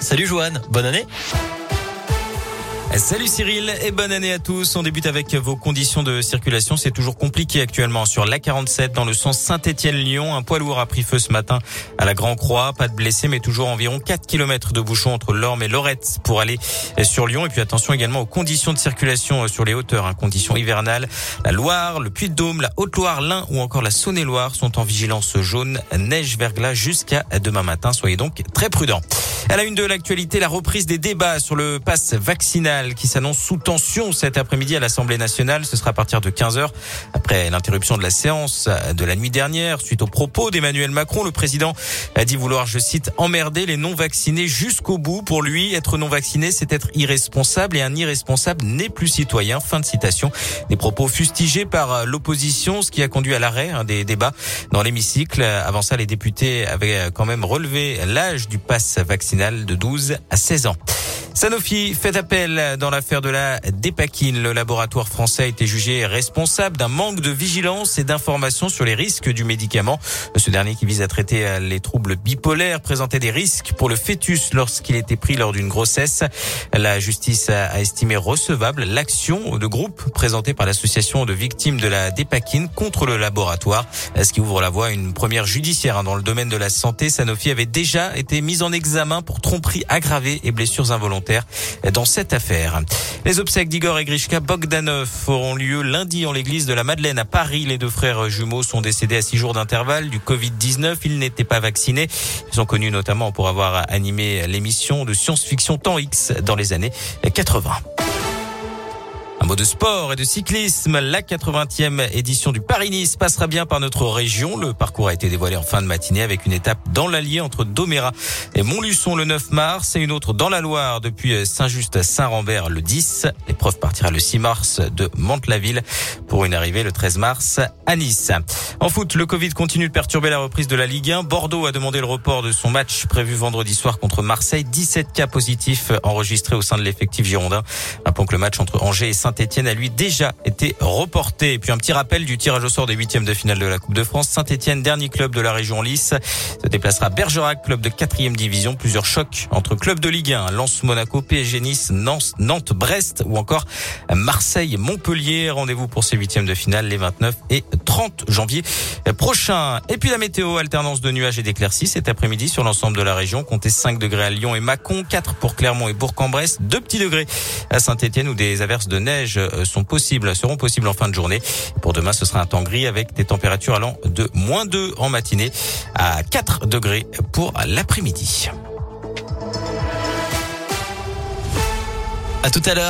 Salut Joanne, bonne année. Salut Cyril et bonne année à tous. On débute avec vos conditions de circulation. C'est toujours compliqué actuellement sur l'A47 dans le sens Saint-Étienne-Lyon. Un poids lourd a pris feu ce matin à la Grand Croix. Pas de blessés mais toujours environ 4 km de bouchons entre Lorme et Lorette pour aller sur Lyon. Et puis attention également aux conditions de circulation sur les hauteurs, hein. conditions hivernales. La Loire, le Puy-de-Dôme, la Haute-Loire, l'Ain ou encore la Saône-et-Loire sont en vigilance jaune, neige, verglas jusqu'à demain matin. Soyez donc très prudents. À la une de l'actualité, la reprise des débats sur le pass vaccinal qui s'annonce sous tension cet après-midi à l'Assemblée nationale. Ce sera à partir de 15h. Après l'interruption de la séance de la nuit dernière, suite aux propos d'Emmanuel Macron, le président a dit vouloir, je cite, emmerder les non-vaccinés jusqu'au bout. Pour lui, être non-vacciné, c'est être irresponsable et un irresponsable n'est plus citoyen. Fin de citation. Des propos fustigés par l'opposition, ce qui a conduit à l'arrêt hein, des débats dans l'hémicycle. Avant ça, les députés avaient quand même relevé l'âge du pass vaccinal de 12 à 16 ans. Sanofi fait appel dans l'affaire de la dépakine. Le laboratoire français a été jugé responsable d'un manque de vigilance et d'information sur les risques du médicament. Ce dernier qui vise à traiter les troubles bipolaires présentait des risques pour le fœtus lorsqu'il était pris lors d'une grossesse. La justice a estimé recevable l'action de groupe présentée par l'association de victimes de la dépakine contre le laboratoire, ce qui ouvre la voie à une première judiciaire dans le domaine de la santé. Sanofi avait déjà été mise en examen tromperie aggravée et blessures involontaires dans cette affaire. Les obsèques d'Igor et Grishka Bogdanov auront lieu lundi en l'église de la Madeleine à Paris. Les deux frères jumeaux sont décédés à six jours d'intervalle du Covid-19. Ils n'étaient pas vaccinés. Ils sont connus notamment pour avoir animé l'émission de science-fiction Temps X dans les années 80 de sport et de cyclisme, la 80e édition du Paris-Nice passera bien par notre région. Le parcours a été dévoilé en fin de matinée avec une étape dans l'Allier entre Doméra et Montluçon le 9 mars et une autre dans la Loire depuis Saint-Just à Saint-Rambert le 10. L'épreuve partira le 6 mars de Mantes-la-Ville pour une arrivée le 13 mars à Nice. En foot, le Covid continue de perturber la reprise de la Ligue 1. Bordeaux a demandé le report de son match prévu vendredi soir contre Marseille. 17 cas positifs enregistrés au sein de l'effectif girondin. Rappelons que le match entre Angers et saint Saint-Etienne a lui déjà été reporté. Et puis un petit rappel du tirage au sort des huitièmes de finale de la Coupe de France. Saint-Etienne, dernier club de la région Lys, déplacera Bergerac, club de quatrième division. Plusieurs chocs entre clubs de Ligue 1, Lens, Monaco, PSG Nice, Nantes, Brest ou encore Marseille, Montpellier. Rendez-vous pour ces huitièmes de finale les 29 et 30 janvier prochains. Et puis la météo, alternance de nuages et d'éclaircies cet après-midi sur l'ensemble de la région. Comptez 5 degrés à Lyon et Mâcon, 4 pour Clermont et Bourg-en-Bresse, 2 petits degrés à Saint-Etienne où des averses de neige euh, sont possibles, seront possibles en fin de journée. Pour demain, ce sera un temps gris avec des températures allant de moins 2 en matinée à 4 degrés pour l'après-midi. À tout à l'heure.